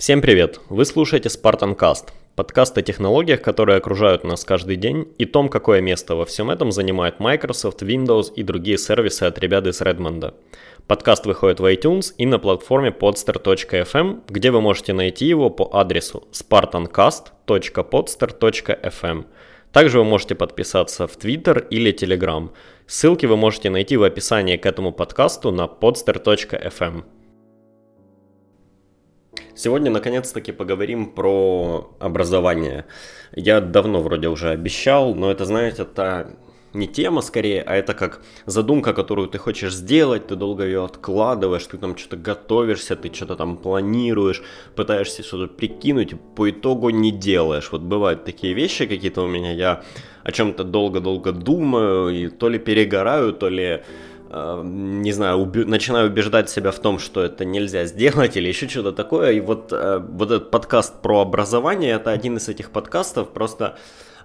Всем привет! Вы слушаете Spartan Cast, подкаст о технологиях, которые окружают нас каждый день, и том, какое место во всем этом занимает Microsoft, Windows и другие сервисы от ребят из Redmond. Подкаст выходит в iTunes и на платформе podster.fm, где вы можете найти его по адресу spartancast.podster.fm. Также вы можете подписаться в Twitter или Telegram. Ссылки вы можете найти в описании к этому подкасту на podster.fm. Сегодня наконец-таки поговорим про образование. Я давно вроде уже обещал, но это, знаете, это не тема скорее, а это как задумка, которую ты хочешь сделать, ты долго ее откладываешь, ты там что-то готовишься, ты что-то там планируешь, пытаешься что-то прикинуть, по итогу не делаешь. Вот бывают такие вещи какие-то у меня, я о чем-то долго-долго думаю, и то ли перегораю, то ли не знаю, уби- начинаю убеждать себя в том, что это нельзя сделать или еще что-то такое. И вот, э, вот этот подкаст про образование, это один из этих подкастов, просто,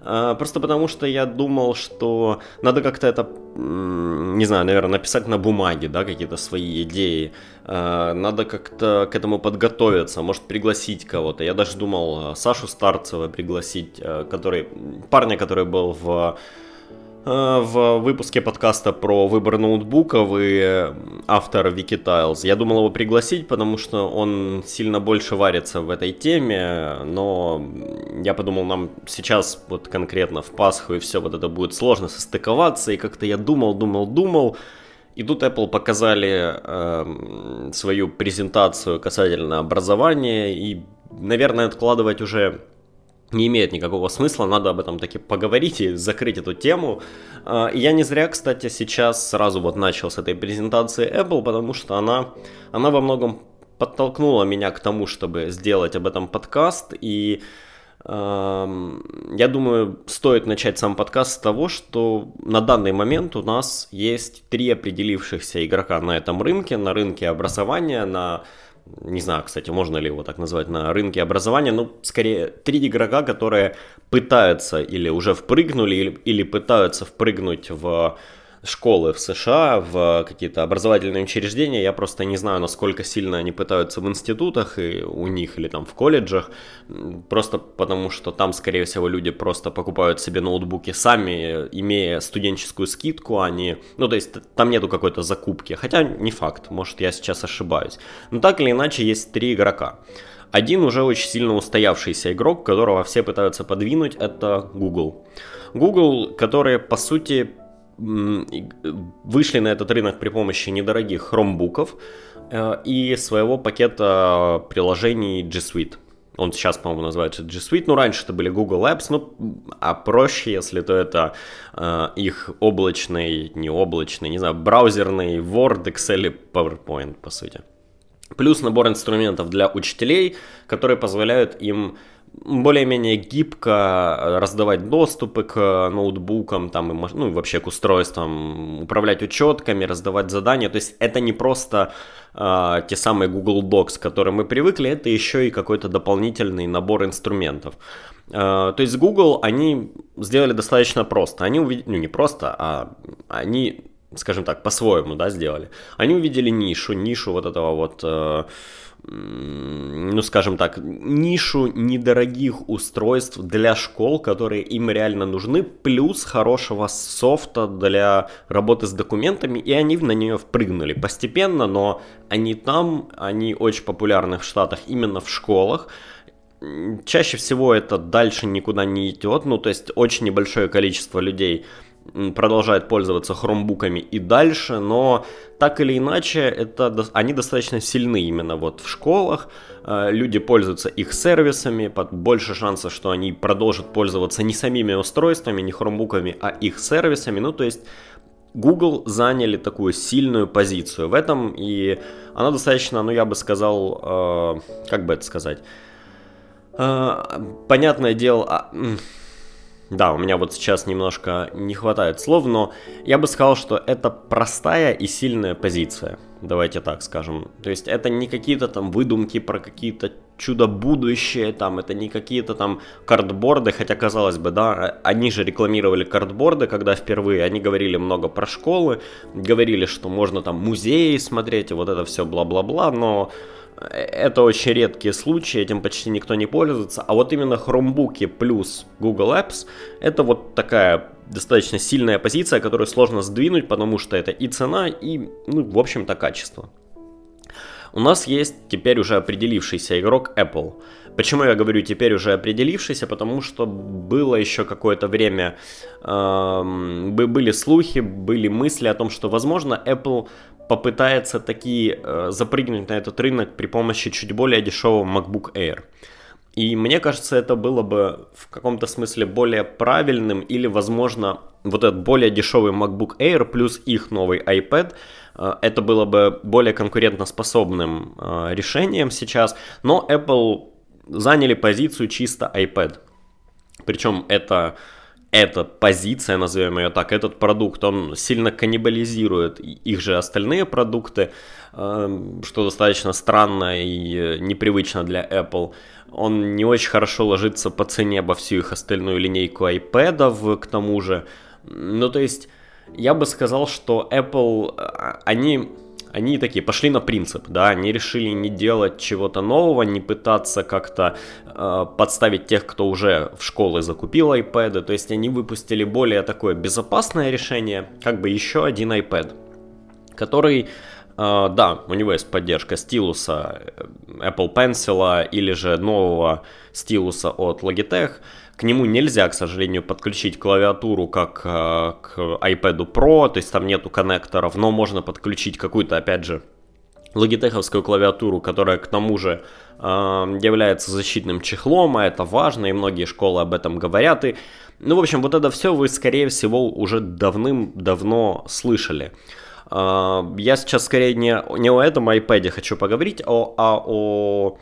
э, просто потому что я думал, что надо как-то это, не знаю, наверное, написать на бумаге, да, какие-то свои идеи. Надо как-то к этому подготовиться, может пригласить кого-то. Я даже думал Сашу Старцева пригласить, который, парня, который был в Э, в выпуске подкаста про выбор ноутбука вы автор Wikitiles. Я думал его пригласить, потому что он сильно больше варится в этой теме, но я подумал, нам сейчас вот конкретно в Пасху и все вот это будет сложно состыковаться, и как-то я думал, думал, думал, и тут Apple показали э, свою презентацию касательно образования, и, наверное, откладывать уже не имеет никакого смысла, надо об этом таки поговорить и закрыть эту тему. А, я не зря, кстати, сейчас сразу вот начал с этой презентации Apple, потому что она, она во многом подтолкнула меня к тому, чтобы сделать об этом подкаст. И я думаю, стоит начать сам подкаст с того, что на данный момент у нас есть три определившихся игрока на этом рынке, на рынке образования, на не знаю, кстати, можно ли его так назвать на рынке образования, ну, скорее, три игрока, которые пытаются или уже впрыгнули, или, или пытаются впрыгнуть в школы в США, в какие-то образовательные учреждения. Я просто не знаю, насколько сильно они пытаются в институтах и у них или там в колледжах. Просто потому, что там, скорее всего, люди просто покупают себе ноутбуки сами, имея студенческую скидку, а не... Ну, то есть там нету какой-то закупки. Хотя не факт, может я сейчас ошибаюсь. Но так или иначе есть три игрока. Один уже очень сильно устоявшийся игрок, которого все пытаются подвинуть, это Google. Google, которые, по сути, вышли на этот рынок при помощи недорогих хромбуков э, и своего пакета приложений G Suite. Он сейчас, по-моему, называется G Suite. Ну, раньше это были Google Apps, ну, а проще, если то это э, их облачный, не облачный, не знаю, браузерный Word, Excel и PowerPoint, по сути. Плюс набор инструментов для учителей, которые позволяют им более-менее гибко э, раздавать доступы к ноутбукам, там, и, ну, вообще к устройствам, управлять учетками, раздавать задания. То есть это не просто э, те самые Google Docs, к которым мы привыкли, это еще и какой-то дополнительный набор инструментов. Э, то есть Google они сделали достаточно просто. Они увидели, ну не просто, а они, скажем так, по-своему, да, сделали. Они увидели нишу, нишу вот этого вот... Э, ну, скажем так, нишу недорогих устройств для школ, которые им реально нужны, плюс хорошего софта для работы с документами, и они на нее впрыгнули постепенно, но они там, они очень популярны в Штатах именно в школах, Чаще всего это дальше никуда не идет, ну то есть очень небольшое количество людей продолжает пользоваться хромбуками и дальше, но так или иначе это, они достаточно сильны именно вот в школах, э, люди пользуются их сервисами, больше шансов, что они продолжат пользоваться не самими устройствами, не хромбуками, а их сервисами, ну то есть Google заняли такую сильную позицию в этом, и она достаточно, ну я бы сказал, э, как бы это сказать, э, понятное дело, а, да, у меня вот сейчас немножко не хватает слов, но я бы сказал, что это простая и сильная позиция. Давайте так скажем. То есть это не какие-то там выдумки про какие-то чудо будущее, там это не какие-то там картборды, хотя казалось бы, да, они же рекламировали картборды, когда впервые, они говорили много про школы, говорили, что можно там музеи смотреть, и вот это все бла-бла-бла, но это очень редкие случаи, этим почти никто не пользуется. А вот именно Chromebook плюс Google Apps это вот такая достаточно сильная позиция, которую сложно сдвинуть, потому что это и цена, и, ну, в общем-то, качество. У нас есть теперь уже определившийся игрок Apple. Почему я говорю теперь уже определившийся? Потому что было еще какое-то время, э, были слухи, были мысли о том, что, возможно, Apple попытается такие э, запрыгнуть на этот рынок при помощи чуть более дешевого MacBook Air. И мне кажется, это было бы в каком-то смысле более правильным или, возможно, вот этот более дешевый MacBook Air плюс их новый iPad, э, это было бы более конкурентоспособным э, решением сейчас. Но Apple заняли позицию чисто iPad. Причем это эта позиция, назовем ее так, этот продукт, он сильно каннибализирует их же остальные продукты, эм, что достаточно странно и э, непривычно для Apple. Он не очень хорошо ложится по цене обо всю их остальную линейку iPad, к тому же. Ну, то есть, я бы сказал, что Apple, а, они они такие пошли на принцип, да, они решили не делать чего-то нового, не пытаться как-то э, подставить тех, кто уже в школы закупил iPad, то есть они выпустили более такое безопасное решение, как бы еще один iPad, который Uh, да, у него есть поддержка стилуса э, Apple Pencil или же нового стилуса от Logitech. К нему нельзя, к сожалению, подключить клавиатуру как э, к iPad Pro, то есть там нету коннекторов, но можно подключить какую-то, опять же, логитеховскую клавиатуру, которая к тому же э, является защитным чехлом, а это важно, и многие школы об этом говорят. И, ну, в общем, вот это все вы, скорее всего, уже давным-давно слышали. Э, я сейчас скорее не, не о этом iPad хочу поговорить, а, а о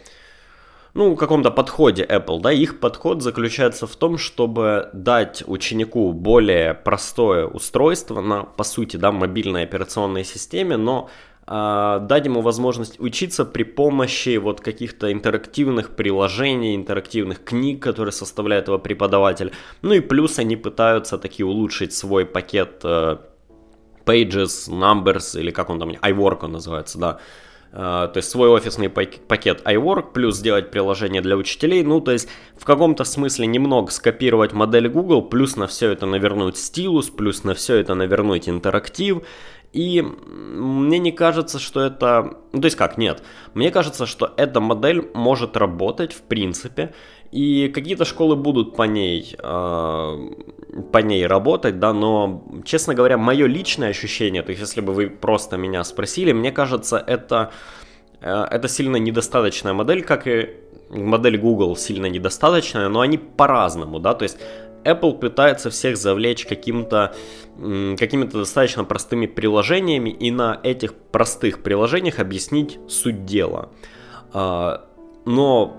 ну, каком-то подходе Apple, да, их подход заключается в том, чтобы дать ученику более простое устройство на, по сути, да, мобильной операционной системе, но э, дать ему возможность учиться при помощи вот каких-то интерактивных приложений, интерактивных книг, которые составляет его преподаватель. Ну и плюс они пытаются таки улучшить свой пакет э, Pages, Numbers или как он там, iWork он называется, да, то есть свой офисный пакет iWork, плюс сделать приложение для учителей, ну то есть в каком-то смысле немного скопировать модель Google, плюс на все это навернуть стилус, плюс на все это навернуть интерактив, и мне не кажется, что это... Ну, то есть как, нет. Мне кажется, что эта модель может работать в принципе, и какие-то школы будут по ней, э, по ней работать, да, но, честно говоря, мое личное ощущение, то есть если бы вы просто меня спросили, мне кажется, это, э, это сильно недостаточная модель, как и модель Google сильно недостаточная, но они по-разному, да, то есть Apple пытается всех завлечь каким-то, какими-то достаточно простыми приложениями и на этих простых приложениях объяснить суть дела. А, но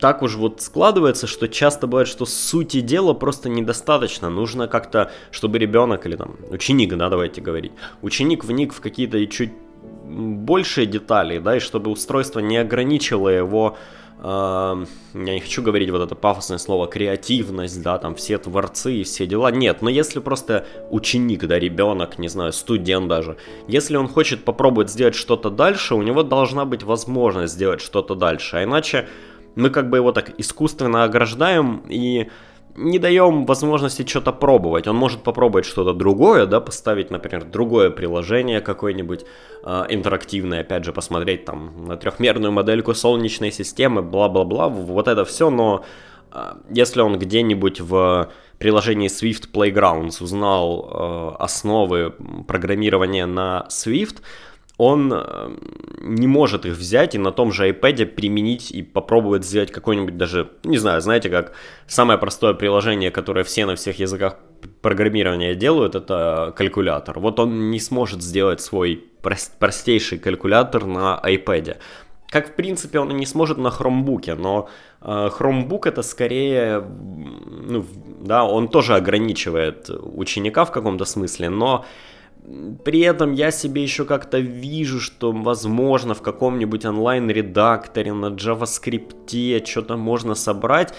так уж вот складывается, что часто бывает, что сути дела просто недостаточно. Нужно как-то, чтобы ребенок или там ученик, да, давайте говорить, ученик вник в какие-то чуть большие детали, да, и чтобы устройство не ограничило его я не хочу говорить вот это пафосное слово креативность, да, там все творцы и все дела. Нет, но если просто ученик, да, ребенок, не знаю, студент даже, если он хочет попробовать сделать что-то дальше, у него должна быть возможность сделать что-то дальше, а иначе мы как бы его так искусственно ограждаем и не даем возможности что-то пробовать. Он может попробовать что-то другое, да, поставить, например, другое приложение какое-нибудь э, интерактивное, опять же, посмотреть там на трехмерную модельку солнечной системы, бла-бла-бла, вот это все, но э, если он где-нибудь в приложении Swift Playgrounds узнал э, основы программирования на Swift, он э, не может их взять и на том же iPad применить и попробовать сделать какой-нибудь даже, не знаю, знаете, как самое простое приложение, которое все на всех языках программирования делают, это калькулятор. Вот он не сможет сделать свой простейший калькулятор на iPad. Как, в принципе, он и не сможет на хромбуке, но э, Chromebook это скорее, ну, да, он тоже ограничивает ученика в каком-то смысле, но при этом я себе еще как-то вижу, что, возможно, в каком-нибудь онлайн-редакторе на JavaScript что-то можно собрать.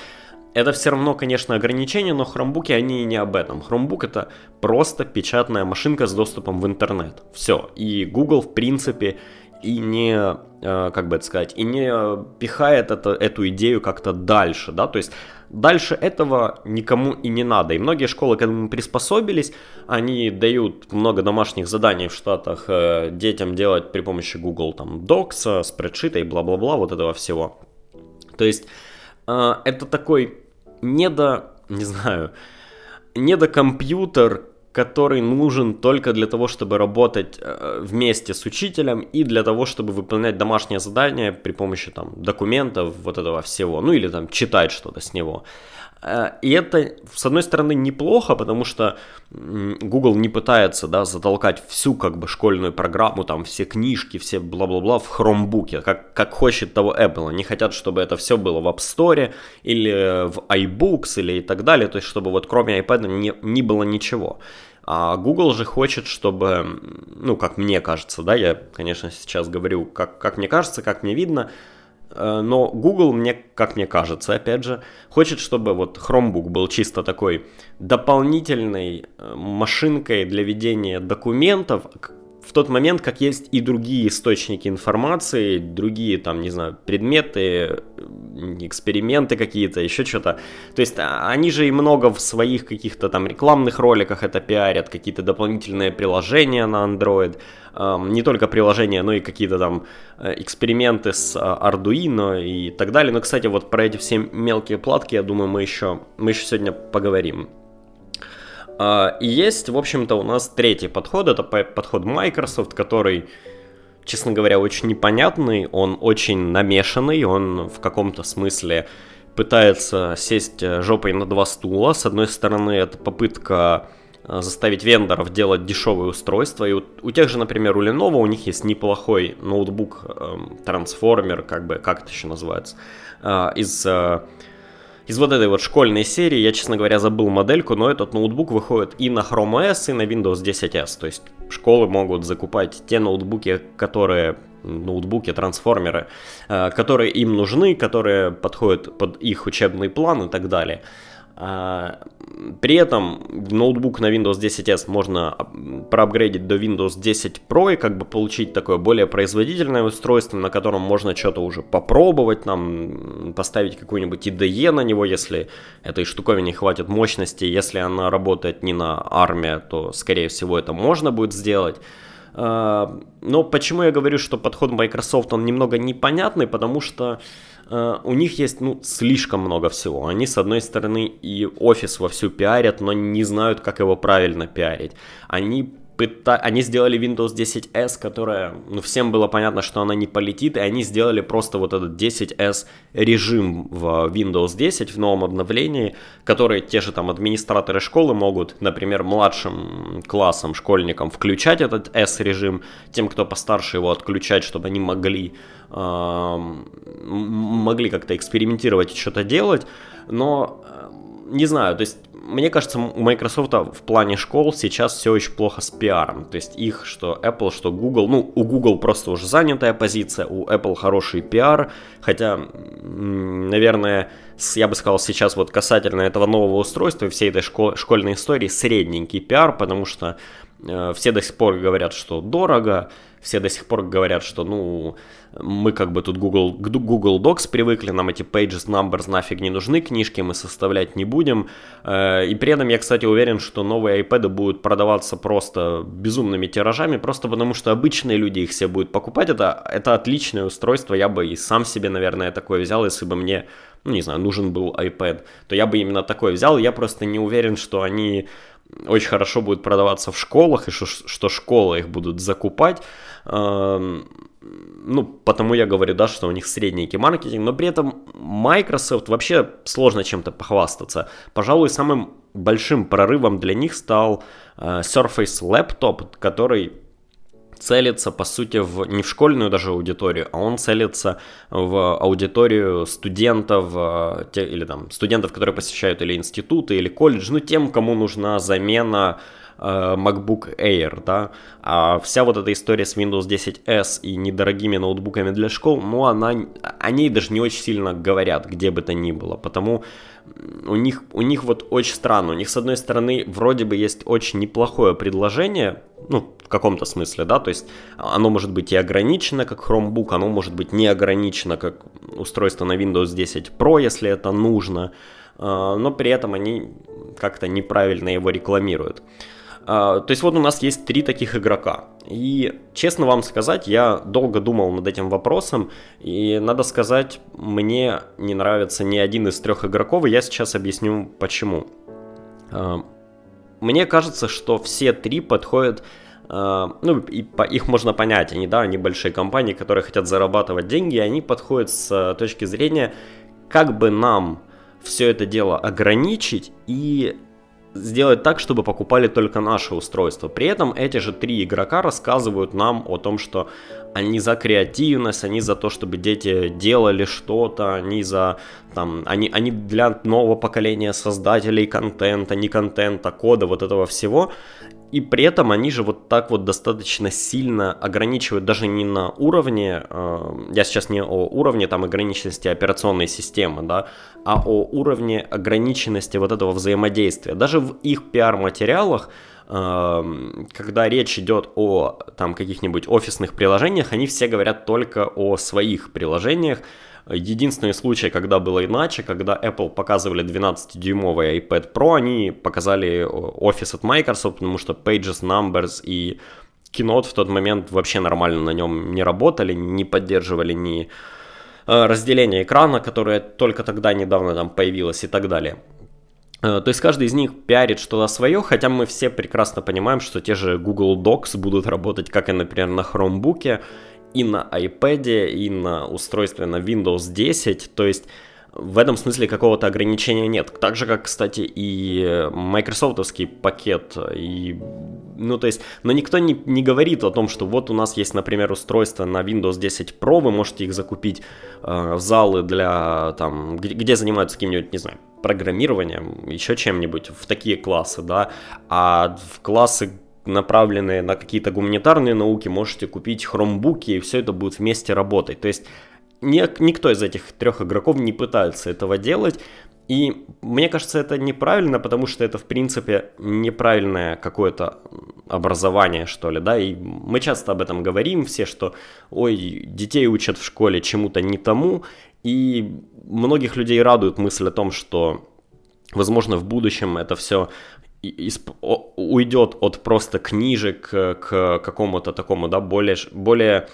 Это все равно, конечно, ограничение, но хромбуки, они не об этом. Хромбук это просто печатная машинка с доступом в интернет. Все. И Google, в принципе, и не, э, как бы это сказать, и не пихает это, эту идею как-то дальше, да, то есть дальше этого никому и не надо. И многие школы к этому приспособились, они дают много домашних заданий в Штатах э, детям делать при помощи Google там Docs, спредшита и бла-бла-бла, вот этого всего. То есть э, это такой недо, не знаю, недокомпьютер, который нужен только для того, чтобы работать э, вместе с учителем и для того, чтобы выполнять домашние задания при помощи там документов, вот этого всего, ну или там читать что-то с него. Э, и это, с одной стороны, неплохо, потому что Google не пытается, да, затолкать всю, как бы, школьную программу, там, все книжки, все бла-бла-бла в хромбуке, как, как хочет того Apple. Они хотят, чтобы это все было в App Store или в iBooks или и так далее, то есть, чтобы вот кроме iPad не, не было ничего. А Google же хочет, чтобы, ну, как мне кажется, да, я, конечно, сейчас говорю, как, как мне кажется, как мне видно, но Google, мне, как мне кажется, опять же, хочет, чтобы вот Chromebook был чисто такой дополнительной э, машинкой для ведения документов, в тот момент, как есть и другие источники информации, другие там, не знаю, предметы, эксперименты какие-то, еще что-то. То есть а, они же и много в своих каких-то там рекламных роликах это пиарят, какие-то дополнительные приложения на Android, не только приложения, но и какие-то там э, эксперименты с а, Arduino и так далее. Но, кстати, вот про эти все мелкие платки, я думаю, мы еще, мы еще сегодня поговорим. А, и есть, в общем-то, у нас третий подход, это подход Microsoft, который, честно говоря, очень непонятный, он очень намешанный, он в каком-то смысле пытается сесть э, жопой на два стула. С одной стороны, это попытка э, заставить вендоров делать дешевые устройства. И у, у тех же, например, у Lenovo у них есть неплохой ноутбук, эм, трансформер, как бы, как это еще называется, э, из из вот этой вот школьной серии, я, честно говоря, забыл модельку, но этот ноутбук выходит и на Chrome OS, и на Windows 10s. То есть школы могут закупать те ноутбуки, которые ноутбуки, трансформеры, э, которые им нужны, которые подходят под их учебный план и так далее. А, при этом ноутбук на Windows 10s можно проапгрейдить до Windows 10 Pro и как бы получить такое более производительное устройство, на котором можно что-то уже попробовать, нам поставить какую-нибудь IDE на него, если этой штуковине хватит мощности, если она работает не на армии, то скорее всего это можно будет сделать. А, но почему я говорю, что подход Microsoft он немного непонятный, потому что Uh, у них есть, ну, слишком много всего. Они, с одной стороны, и офис вовсю пиарят, но не знают, как его правильно пиарить. Они пыта... они сделали Windows 10s, которая, ну, всем было понятно, что она не полетит, и они сделали просто вот этот 10s режим в Windows 10 в новом обновлении, который те же там администраторы школы могут, например, младшим классам, школьникам включать этот S режим, тем, кто постарше его отключать, чтобы они могли э, могли как-то экспериментировать и что-то делать, но э, не знаю, то есть мне кажется, у Microsoft в плане школ сейчас все очень плохо с пиаром. То есть их, что Apple, что Google. Ну, у Google просто уже занятая позиция, у Apple хороший пиар. Хотя, наверное, я бы сказал сейчас вот касательно этого нового устройства и всей этой школ- школьной истории средненький пиар, потому что все до сих пор говорят, что дорого, все до сих пор говорят, что, ну, мы как бы тут Google, Google Docs привыкли, нам эти pages, numbers нафиг не нужны, книжки мы составлять не будем. Э, и при этом я, кстати, уверен, что новые iPad будут продаваться просто безумными тиражами, просто потому что обычные люди их все будут покупать. Это, это отличное устройство, я бы и сам себе, наверное, такое взял, если бы мне, ну, не знаю, нужен был iPad, то я бы именно такой взял. Я просто не уверен, что они очень хорошо будут продаваться в школах, и что, что школы их будут закупать. Эм, ну, потому я говорю, да, что у них средненький маркетинг, но при этом Microsoft вообще сложно чем-то похвастаться. Пожалуй, самым большим прорывом для них стал э, Surface Laptop, который целится, по сути, в, не в школьную даже аудиторию, а он целится в аудиторию студентов, э, те, или там студентов, которые посещают или институты, или колледж, ну, тем, кому нужна замена Э, MacBook Air, да, а вся вот эта история с Windows 10s и недорогими ноутбуками для школ, ну, она, о ней даже не очень сильно говорят, где бы то ни было, потому у них, у них вот очень странно, у них с одной стороны вроде бы есть очень неплохое предложение, ну, в каком-то смысле, да, то есть оно может быть и ограничено, как Chromebook, оно может быть не ограничено, как устройство на Windows 10 Pro, если это нужно, а, но при этом они как-то неправильно его рекламируют. А, то есть вот у нас есть три таких игрока. И честно вам сказать, я долго думал над этим вопросом, и надо сказать, мне не нравится ни один из трех игроков, и я сейчас объясню почему. А, мне кажется, что все три подходят ну, и по, их можно понять, они, да, они большие компании, которые хотят зарабатывать деньги, и они подходят с точки зрения, как бы нам все это дело ограничить и сделать так, чтобы покупали только наши устройства. При этом эти же три игрока рассказывают нам о том, что они за креативность, они за то, чтобы дети делали что-то, они за там, они, они для нового поколения создателей контента, не контента, кода, вот этого всего. И при этом они же вот так вот достаточно сильно ограничивают даже не на уровне, э, я сейчас не о уровне там ограниченности операционной системы, да, а о уровне ограниченности вот этого взаимодействия. Даже в их пиар-материалах э, когда речь идет о там каких-нибудь офисных приложениях, они все говорят только о своих приложениях, Единственный случай, когда было иначе, когда Apple показывали 12-дюймовый iPad Pro, они показали Office от Microsoft, потому что Pages, Numbers и Keynote в тот момент вообще нормально на нем не работали, не поддерживали ни э, разделение экрана, которое только тогда недавно там появилось и так далее. Э, то есть каждый из них пиарит что-то свое, хотя мы все прекрасно понимаем, что те же Google Docs будут работать, как и, например, на Chromebook, и на iPad, и на устройстве на Windows 10, то есть в этом смысле какого-то ограничения нет. Так же, как, кстати, и майкрософтовский пакет. И, ну, то есть, но никто не, не говорит о том, что вот у нас есть, например, устройство на Windows 10 Pro, вы можете их закупить э, в залы для, там, где, где занимаются каким-нибудь, не знаю, программированием, еще чем-нибудь, в такие классы, да, а в классы направленные на какие-то гуманитарные науки, можете купить хромбуки, и все это будет вместе работать. То есть никто из этих трех игроков не пытается этого делать. И мне кажется, это неправильно, потому что это, в принципе, неправильное какое-то образование, что ли, да, и мы часто об этом говорим все, что, ой, детей учат в школе чему-то не тому, и многих людей радует мысль о том, что Возможно, в будущем это все исп... уйдет от просто книжек к какому-то такому, да, более, более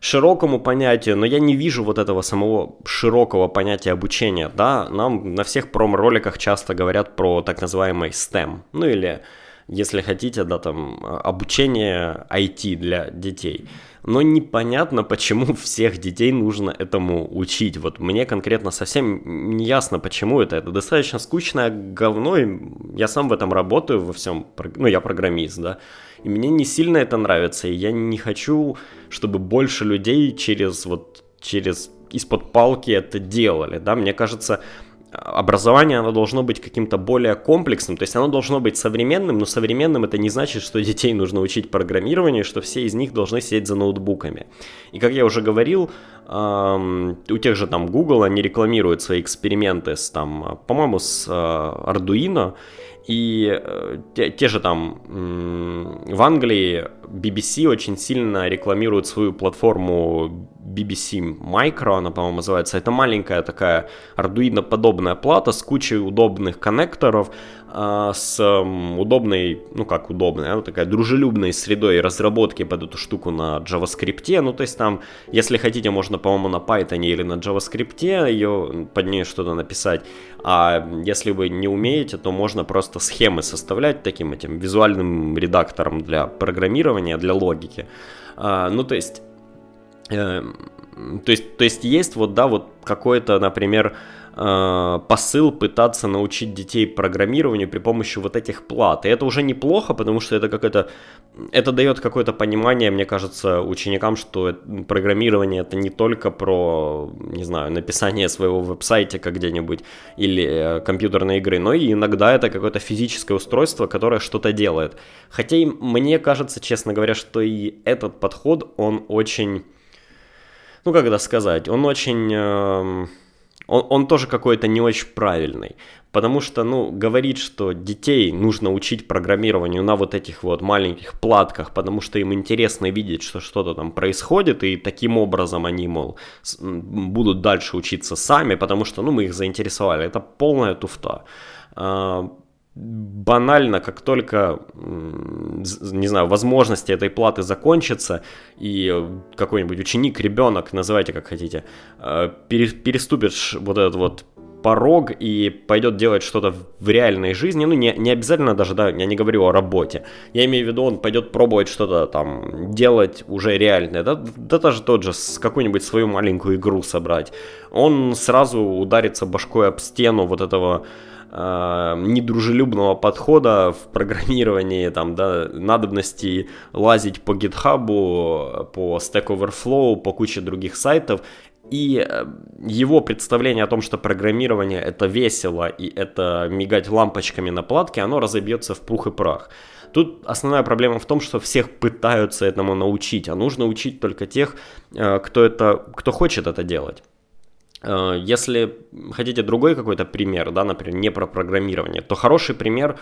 широкому понятию, но я не вижу вот этого самого широкого понятия обучения, да, нам на всех пром-роликах часто говорят про так называемый STEM, ну или если хотите, да, там, обучение IT для детей. Но непонятно, почему всех детей нужно этому учить. Вот мне конкретно совсем не ясно, почему это. Это достаточно скучное говно, и я сам в этом работаю, во всем, ну, я программист, да, и мне не сильно это нравится, и я не хочу, чтобы больше людей через вот, через из-под палки это делали, да, мне кажется, образование, оно должно быть каким-то более комплексным, то есть оно должно быть современным, но современным это не значит, что детей нужно учить программированию, что все из них должны сидеть за ноутбуками. И как я уже говорил, у тех же там Google, они рекламируют свои эксперименты с там, по-моему, с а, Arduino, и э, те, те же там в Англии BBC очень сильно рекламирует свою платформу BBC Micro, она, по-моему, называется. Это маленькая такая ардуино-подобная плата с кучей удобных коннекторов, э, с э, удобной, ну как удобная, ну, такая дружелюбной средой разработки под эту штуку на JavaScript. Ну, то есть там, если хотите, можно, по-моему, на Python или на JavaScript ее под ней что-то написать. А если вы не умеете, то можно просто схемы составлять таким этим визуальным редактором для программирования, для логики. А, ну, то есть э, то есть, то есть есть вот, да, вот какой-то, например, э, посыл пытаться научить детей программированию при помощи вот этих плат. И это уже неплохо, потому что это какое-то, это дает какое-то понимание, мне кажется, ученикам, что программирование это не только про, не знаю, написание своего веб-сайта где-нибудь или э, компьютерной игры, но и иногда это какое-то физическое устройство, которое что-то делает. Хотя и мне кажется, честно говоря, что и этот подход, он очень, ну как это сказать, он очень... Э, он, он тоже какой-то не очень правильный. Потому что, ну, говорить, что детей нужно учить программированию на вот этих вот маленьких платках, потому что им интересно видеть, что что-то там происходит, и таким образом они, мол, будут дальше учиться сами, потому что, ну, мы их заинтересовали. Это полная туфта а, банально, как только, не знаю, возможности этой платы закончатся, и какой-нибудь ученик, ребенок, называйте как хотите, а, переступит вот этот вот порог и пойдет делать что-то в реальной жизни, ну не, не обязательно даже, да, я не говорю о работе, я имею в виду, он пойдет пробовать что-то там делать уже реальное, да, да даже тот же, с какую-нибудь свою маленькую игру собрать, он сразу ударится башкой об стену вот этого э, недружелюбного подхода в программировании, там, да, надобности лазить по GitHub, по Stack Overflow, по куче других сайтов и э, его представление о том, что программирование это весело и это мигать лампочками на платке, оно разобьется в пух и прах. Тут основная проблема в том, что всех пытаются этому научить, а нужно учить только тех, э, кто, это, кто хочет это делать. Э, если хотите другой какой-то пример, да, например, не про программирование, то хороший пример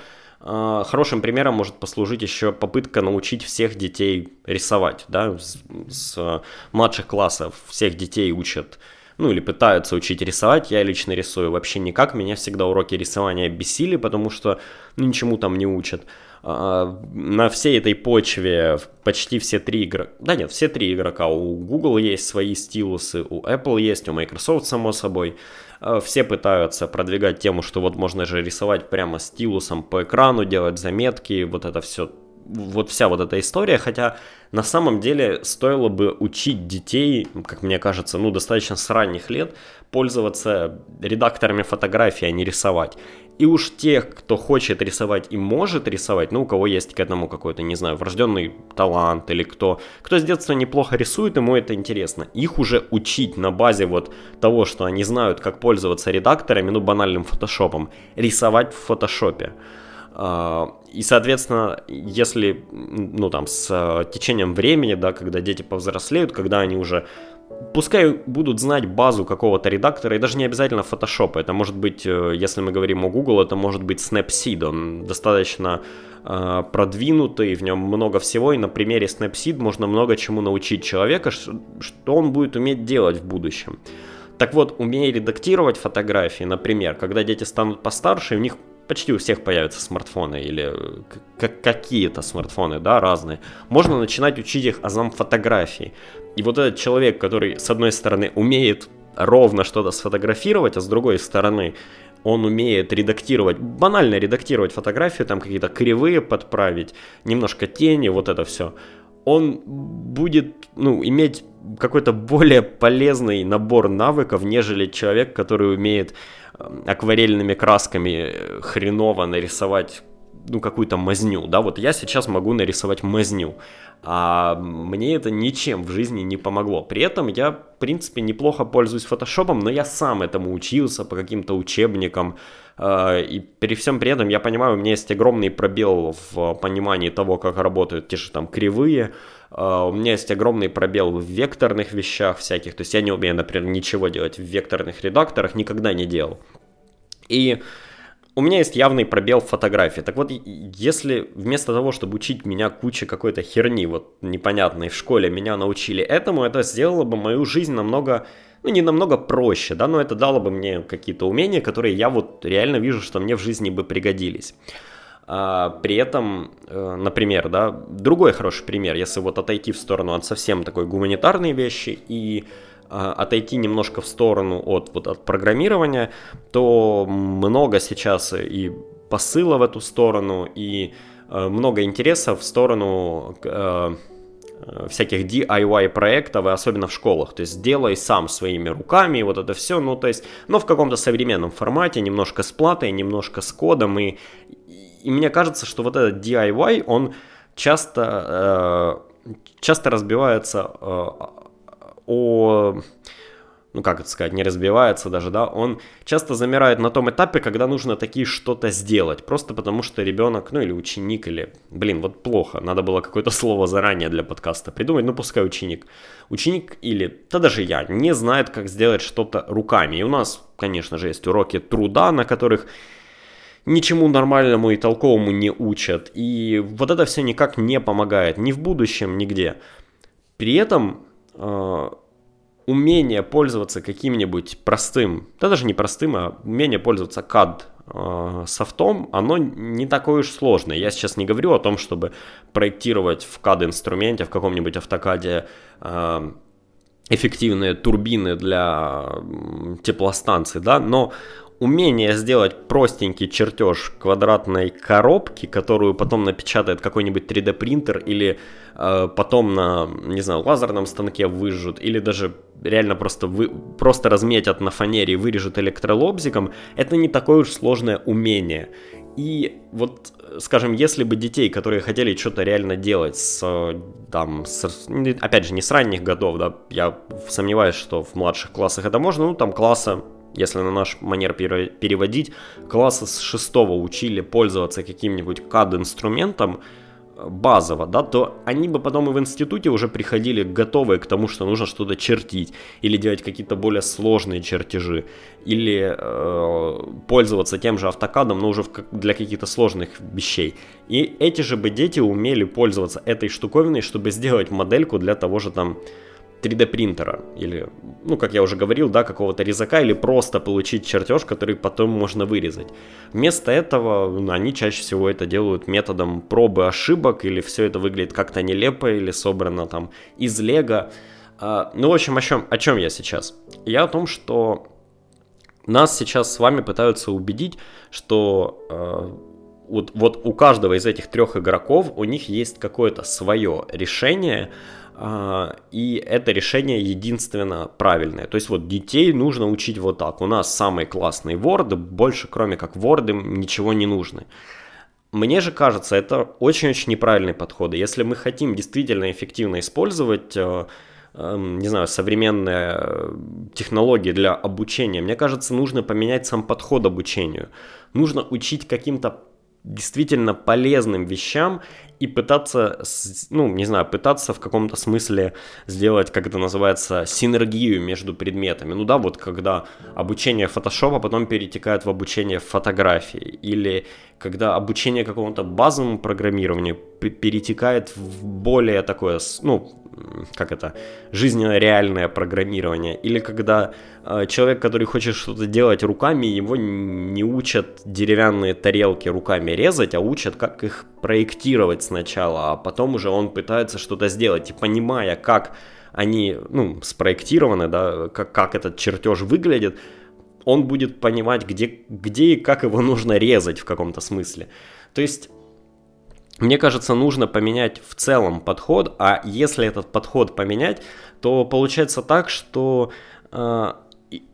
а, хорошим примером может послужить еще попытка научить всех детей рисовать, да, с, с младших классов всех детей учат, ну или пытаются учить рисовать, я лично рисую вообще никак, меня всегда уроки рисования бесили, потому что ну, ничему там не учат. А, на всей этой почве почти все три игрока, да нет, все три игрока, у Google есть свои стилусы, у Apple есть, у Microsoft само собой, а, все пытаются продвигать тему, что вот можно же рисовать прямо стилусом по экрану, делать заметки, вот это все вот вся вот эта история, хотя на самом деле стоило бы учить детей, как мне кажется, ну достаточно с ранних лет, пользоваться редакторами фотографий, а не рисовать. И уж тех, кто хочет рисовать и может рисовать, ну, у кого есть к этому какой-то, не знаю, врожденный талант, или кто, кто с детства неплохо рисует, ему это интересно. Их уже учить на базе вот того, что они знают, как пользоваться редакторами, ну, банальным фотошопом, рисовать в фотошопе. А, и, соответственно, если, ну, там, с э, течением времени, да, когда дети повзрослеют, когда они уже пускай будут знать базу какого-то редактора, и даже не обязательно Photoshop. Это может быть, э, если мы говорим о Google, это может быть Snapseed. Он достаточно э, продвинутый, в нем много всего, и на примере Snapseed можно много чему научить человека, что, он будет уметь делать в будущем. Так вот, умея редактировать фотографии, например, когда дети станут постарше, у них почти у всех появятся смартфоны или э, какие-то смартфоны, да, разные. Можно начинать учить их азам фотографии. И вот этот человек, который с одной стороны умеет ровно что-то сфотографировать, а с другой стороны он умеет редактировать, банально редактировать фотографию, там какие-то кривые подправить, немножко тени, вот это все. Он будет, ну, иметь какой-то более полезный набор навыков, нежели человек, который умеет акварельными красками э, хреново нарисовать ну, какую-то мазню, да, вот я сейчас могу нарисовать мазню, а мне это ничем в жизни не помогло. При этом я, в принципе, неплохо пользуюсь фотошопом, но я сам этому учился по каким-то учебникам, э, и при всем при этом я понимаю, у меня есть огромный пробел в понимании того, как работают те же там кривые, Uh, у меня есть огромный пробел в векторных вещах всяких, то есть я не умею, например, ничего делать в векторных редакторах, никогда не делал. И у меня есть явный пробел в фотографии. Так вот, если вместо того, чтобы учить меня куче какой-то херни, вот непонятной в школе, меня научили этому, это сделало бы мою жизнь намного, ну не намного проще, да, но это дало бы мне какие-то умения, которые я вот реально вижу, что мне в жизни бы пригодились. А, при этом, э, например, да, другой хороший пример, если вот отойти в сторону от совсем такой гуманитарной вещи и отойти немножко в сторону от, вот, от программирования, то много сейчас и посыла в эту сторону, и э, много интереса в сторону э, всяких DIY проектов, и особенно в школах. То есть делай сам своими руками, вот это все, ну то есть, но в каком-то современном формате, немножко с платой, немножко с кодом, и и мне кажется, что вот этот DIY, он часто, э, часто разбивается э, о ну как это сказать, не разбивается даже, да, он часто замирает на том этапе, когда нужно такие что-то сделать, просто потому что ребенок, ну или ученик, или, блин, вот плохо, надо было какое-то слово заранее для подкаста придумать, ну пускай ученик. Ученик или, да даже я, не знает, как сделать что-то руками. И у нас, конечно же, есть уроки труда, на которых ничему нормальному и толковому не учат. И вот это все никак не помогает ни в будущем, нигде. При этом умение пользоваться каким-нибудь простым, да даже не простым, а умение пользоваться CAD э, софтом, оно не такое уж сложное. Я сейчас не говорю о том, чтобы проектировать в CAD инструменте, в каком-нибудь автокаде э, эффективные турбины для теплостанций, да, но умение сделать простенький чертеж квадратной коробки, которую потом напечатает какой-нибудь 3D принтер или э, потом на, не знаю, лазерном станке выжжут, или даже реально просто, вы, просто разметят на фанере и вырежут электролобзиком, это не такое уж сложное умение. И вот, скажем, если бы детей, которые хотели что-то реально делать с, там, с, опять же, не с ранних годов, да, я сомневаюсь, что в младших классах это можно, ну, там, класса если на наш манер переводить, класса с шестого учили пользоваться каким-нибудь CAD-инструментом э, базово, да, то они бы потом и в институте уже приходили готовые к тому, что нужно что-то чертить, или делать какие-то более сложные чертежи, или э, пользоваться тем же автокадом, но уже в, для каких-то сложных вещей. И эти же бы дети умели пользоваться этой штуковиной, чтобы сделать модельку для того же там 3D принтера или, ну, как я уже говорил, да, какого-то резака или просто получить чертеж, который потом можно вырезать. Вместо этого ну, они чаще всего это делают методом пробы ошибок или все это выглядит как-то нелепо или собрано там из лего. А, ну, в общем, о чем, о чем я сейчас? Я о том, что нас сейчас с вами пытаются убедить, что э, вот, вот у каждого из этих трех игроков у них есть какое-то свое решение, а, и это решение единственно правильное. То есть вот детей нужно учить вот так. У нас самый классный Word, больше кроме как им ничего не нужно. Мне же кажется, это очень-очень неправильный подход. Если мы хотим действительно эффективно использовать э, эм, не знаю, современные э, технологии для обучения, мне кажется, нужно поменять сам подход обучению. Нужно учить каким-то действительно полезным вещам и пытаться, ну, не знаю, пытаться в каком-то смысле сделать, как это называется, синергию между предметами. Ну да, вот когда обучение фотошопа потом перетекает в обучение фотографии, или когда обучение какому-то базовому программированию перетекает в более такое, ну, как это, жизненно реальное программирование, или когда э, человек, который хочет что-то делать руками, его не учат деревянные тарелки руками резать, а учат, как их проектировать сначала, а потом уже он пытается что-то сделать, и понимая, как они, ну, спроектированы, да, как, как этот чертеж выглядит, он будет понимать, где, где и как его нужно резать в каком-то смысле. То есть мне кажется, нужно поменять в целом подход, а если этот подход поменять, то получается так, что э,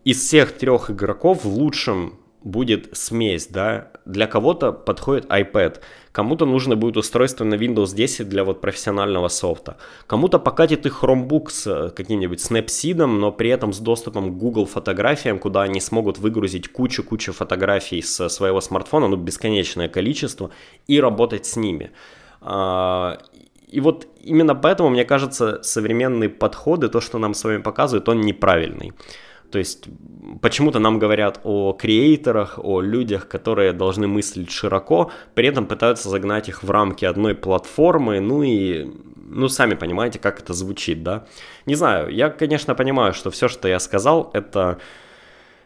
из всех трех игроков в лучшем будет смесь, да, для кого-то подходит iPad, кому-то нужно будет устройство на Windows 10 для вот профессионального софта, кому-то покатит и Chromebook с э, каким-нибудь Snapseed, но при этом с доступом к Google фотографиям, куда они смогут выгрузить кучу-кучу фотографий с своего смартфона, ну, бесконечное количество, и работать с ними. А, и вот именно поэтому, мне кажется, современные подходы, то, что нам с вами показывают, он неправильный. То есть почему-то нам говорят о креаторах, о людях, которые должны мыслить широко, при этом пытаются загнать их в рамки одной платформы, ну и, ну, сами понимаете, как это звучит, да. Не знаю, я, конечно, понимаю, что все, что я сказал, это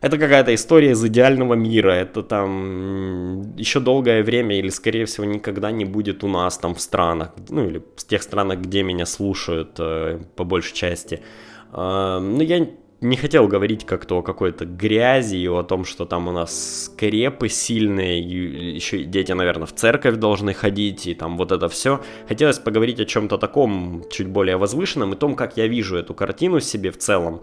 это какая-то история из идеального мира, это там еще долгое время или, скорее всего, никогда не будет у нас там в странах, ну или в тех странах, где меня слушают э, по большей части. Э, ну, я не хотел говорить как-то о какой-то грязи и о том, что там у нас скрепы сильные, и еще дети, наверное, в церковь должны ходить, и там вот это все. Хотелось поговорить о чем-то таком чуть более возвышенном и том, как я вижу эту картину себе в целом.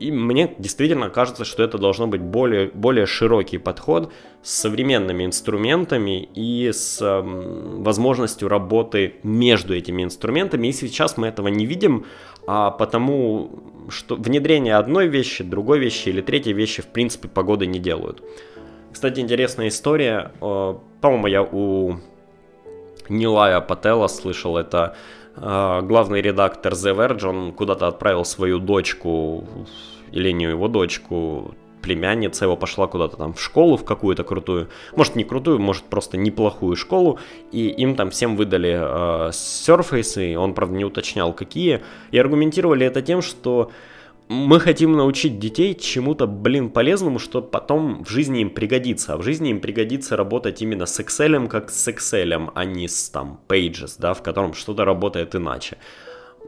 и мне действительно кажется, что это должно быть более, более широкий подход с современными инструментами и с э, возможностью работы между этими инструментами. И сейчас мы этого не видим, а потому что внедрение одной вещи, другой вещи или третьей вещи в принципе погоды не делают. Кстати, интересная история. Э, по-моему, я у Нилая Пателла слышал это э, главный редактор The Verge, он куда-то отправил свою дочку, или не его дочку, племянница его пошла куда-то там в школу в какую-то крутую, может не крутую, может просто неплохую школу, и им там всем выдали э, Surface, он, правда, не уточнял какие, и аргументировали это тем, что мы хотим научить детей чему-то, блин, полезному, что потом в жизни им пригодится. А в жизни им пригодится работать именно с Excel, как с Excel, а не с там Pages, да, в котором что-то работает иначе.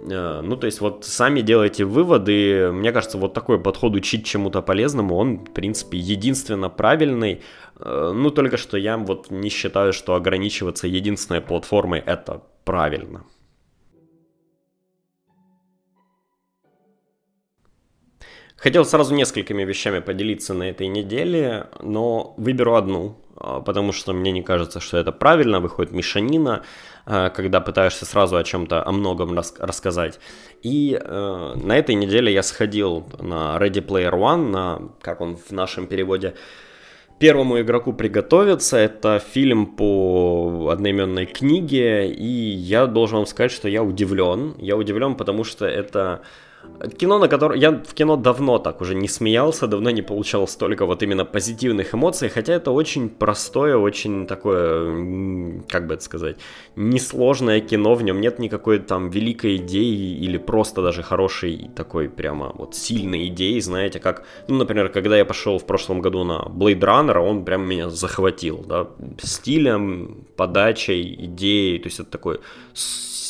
Э, ну, то есть вот сами делайте выводы. Мне кажется, вот такой подход учить чему-то полезному, он, в принципе, единственно правильный. Э, ну, только что я вот не считаю, что ограничиваться единственной платформой это правильно. Хотел сразу несколькими вещами поделиться на этой неделе, но выберу одну, а, потому что мне не кажется, что это правильно, выходит мешанина, когда пытаешься сразу о чем-то, о многом рас- рассказать. И э, на этой неделе я сходил на Ready Player One, на, как он в нашем переводе, первому игроку приготовиться. Это фильм по одноименной книге, и я должен вам сказать, что я удивлен. Я удивлен, потому что это Кино, на которое... Я в кино давно так уже не смеялся, давно не получал столько вот именно позитивных эмоций, хотя это очень простое, очень такое, как бы это сказать, несложное кино, в нем нет никакой там великой идеи или просто даже хорошей такой прямо вот сильной идеи, знаете, как, ну, например, когда я пошел в прошлом году на Blade Runner, он прям меня захватил, да, стилем, подачей, идеей, то есть это такой,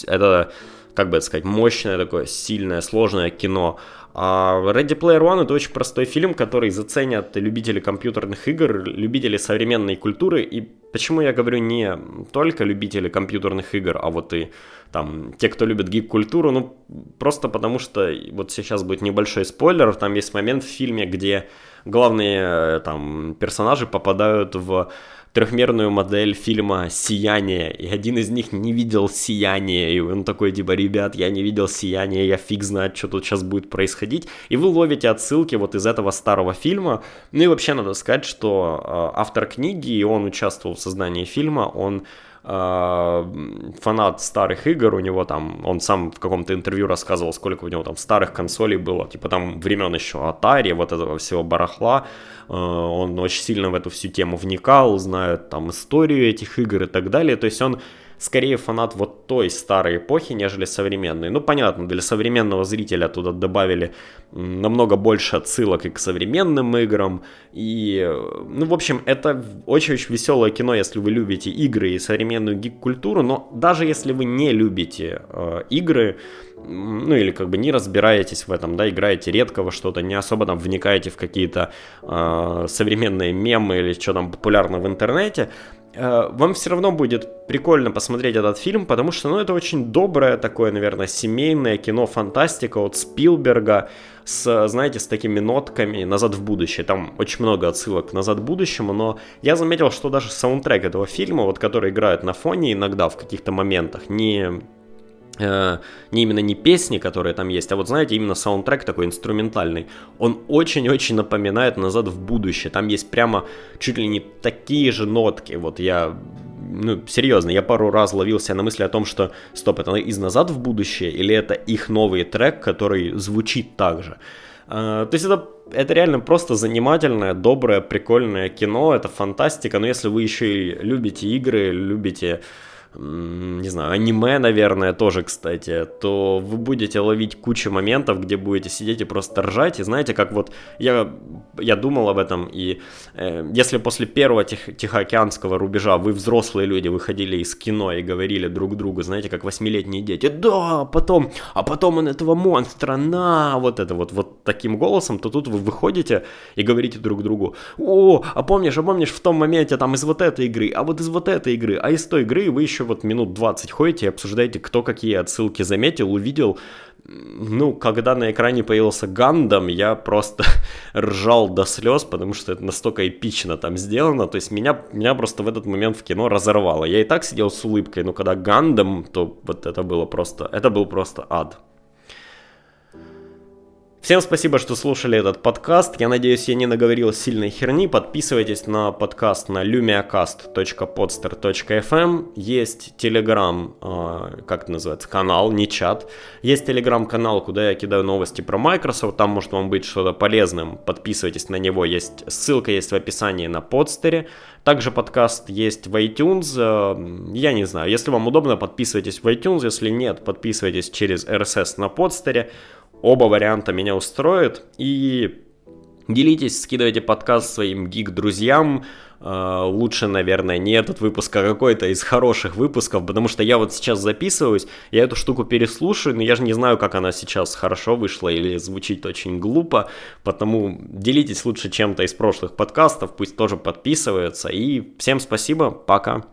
это как бы это сказать, мощное такое, сильное, сложное кино. А Ready Player One это очень простой фильм, который заценят любители компьютерных игр, любители современной культуры. И почему я говорю не только любители компьютерных игр, а вот и там те, кто любит гик-культуру, ну просто потому что вот сейчас будет небольшой спойлер, там есть момент в фильме, где главные там персонажи попадают в трехмерную модель фильма «Сияние», и один из них не видел «Сияние», и он такой, типа, ребят, я не видел «Сияние», я фиг знает, что тут сейчас будет происходить, и вы ловите отсылки вот из этого старого фильма, ну и вообще надо сказать, что э, автор книги, и он участвовал в создании фильма, он фанат старых игр, у него там, он сам в каком-то интервью рассказывал, сколько у него там старых консолей было, типа там времен еще Atari, вот этого всего барахла, э, он очень сильно в эту всю тему вникал, знает там историю этих игр и так далее, то есть он скорее фанат вот той старой эпохи, нежели современной. Ну, понятно, для современного зрителя туда добавили намного больше отсылок и к современным играм. И, ну, в общем, это очень-очень веселое кино, если вы любите игры и современную гик-культуру, но даже если вы не любите э, игры, ну или как бы не разбираетесь в этом, да, играете редко во что-то, не особо там вникаете в какие-то э, современные мемы или что там популярно в интернете, Э, вам все равно будет прикольно посмотреть этот фильм, потому что, ну, это очень доброе такое, наверное, семейное кино, фантастика от Спилберга, с, знаете, с такими нотками «Назад в будущее». Там очень много отсылок к «Назад в будущему», но я заметил, что даже саундтрек этого фильма, вот который играет на фоне иногда в каких-то моментах, не Э, не именно не песни, которые там есть, а вот знаете, именно саундтрек такой инструментальный, он очень-очень напоминает «Назад в будущее», там есть прямо чуть ли не такие же нотки, вот я, ну, серьезно, я пару раз ловился на мысли о том, что, стоп, это из «Назад в будущее» или это их новый трек, который звучит так же. Uh, то есть это, это реально просто занимательное, доброе, прикольное кино, это фантастика, но если вы еще и любите игры, любите не знаю, аниме, наверное, тоже, кстати, то вы будете ловить кучу моментов, где будете сидеть и просто ржать. И знаете, как вот я, я думал об этом, и э, если после первого тих, Тихоокеанского рубежа вы, взрослые люди, выходили из кино и говорили друг другу, знаете, как восьмилетние дети, да, а потом, а потом он этого монстра, на, вот это вот, вот таким голосом, то тут вы выходите и говорите друг другу, о, а помнишь, а помнишь в том моменте там из вот этой игры, а вот из вот этой игры, а из той игры вы еще еще вот минут 20 ходите и обсуждаете, кто какие отсылки заметил, увидел. ну, когда на экране появился Гандам, я просто ржал до слез, потому что это настолько эпично там сделано. То есть меня, меня просто в этот момент в кино разорвало. Я и так сидел с улыбкой, но когда Гандам, то вот это было просто, это был просто ад. Всем спасибо, что слушали этот подкаст. Я надеюсь, я не наговорил сильной херни. Подписывайтесь на подкаст на lumiacast.podster.fm. Есть телеграм, как это называется, канал, не чат. Есть телеграм-канал, куда я кидаю новости про Microsoft. Там может вам быть что-то полезным. Подписывайтесь на него. Есть ссылка есть в описании на подстере. Также подкаст есть в iTunes. Э, я не знаю, если вам удобно, подписывайтесь в iTunes. Если нет, подписывайтесь через RSS на подстере. Оба варианта меня устроят. И делитесь, скидывайте подкаст своим гик-друзьям. Uh, лучше, наверное, не этот выпуск, а какой-то из хороших выпусков, потому что я вот сейчас записываюсь, я эту штуку переслушаю, но я же не знаю, как она сейчас хорошо вышла или звучит очень глупо, потому делитесь лучше чем-то из прошлых подкастов, пусть тоже подписываются, и всем спасибо, пока.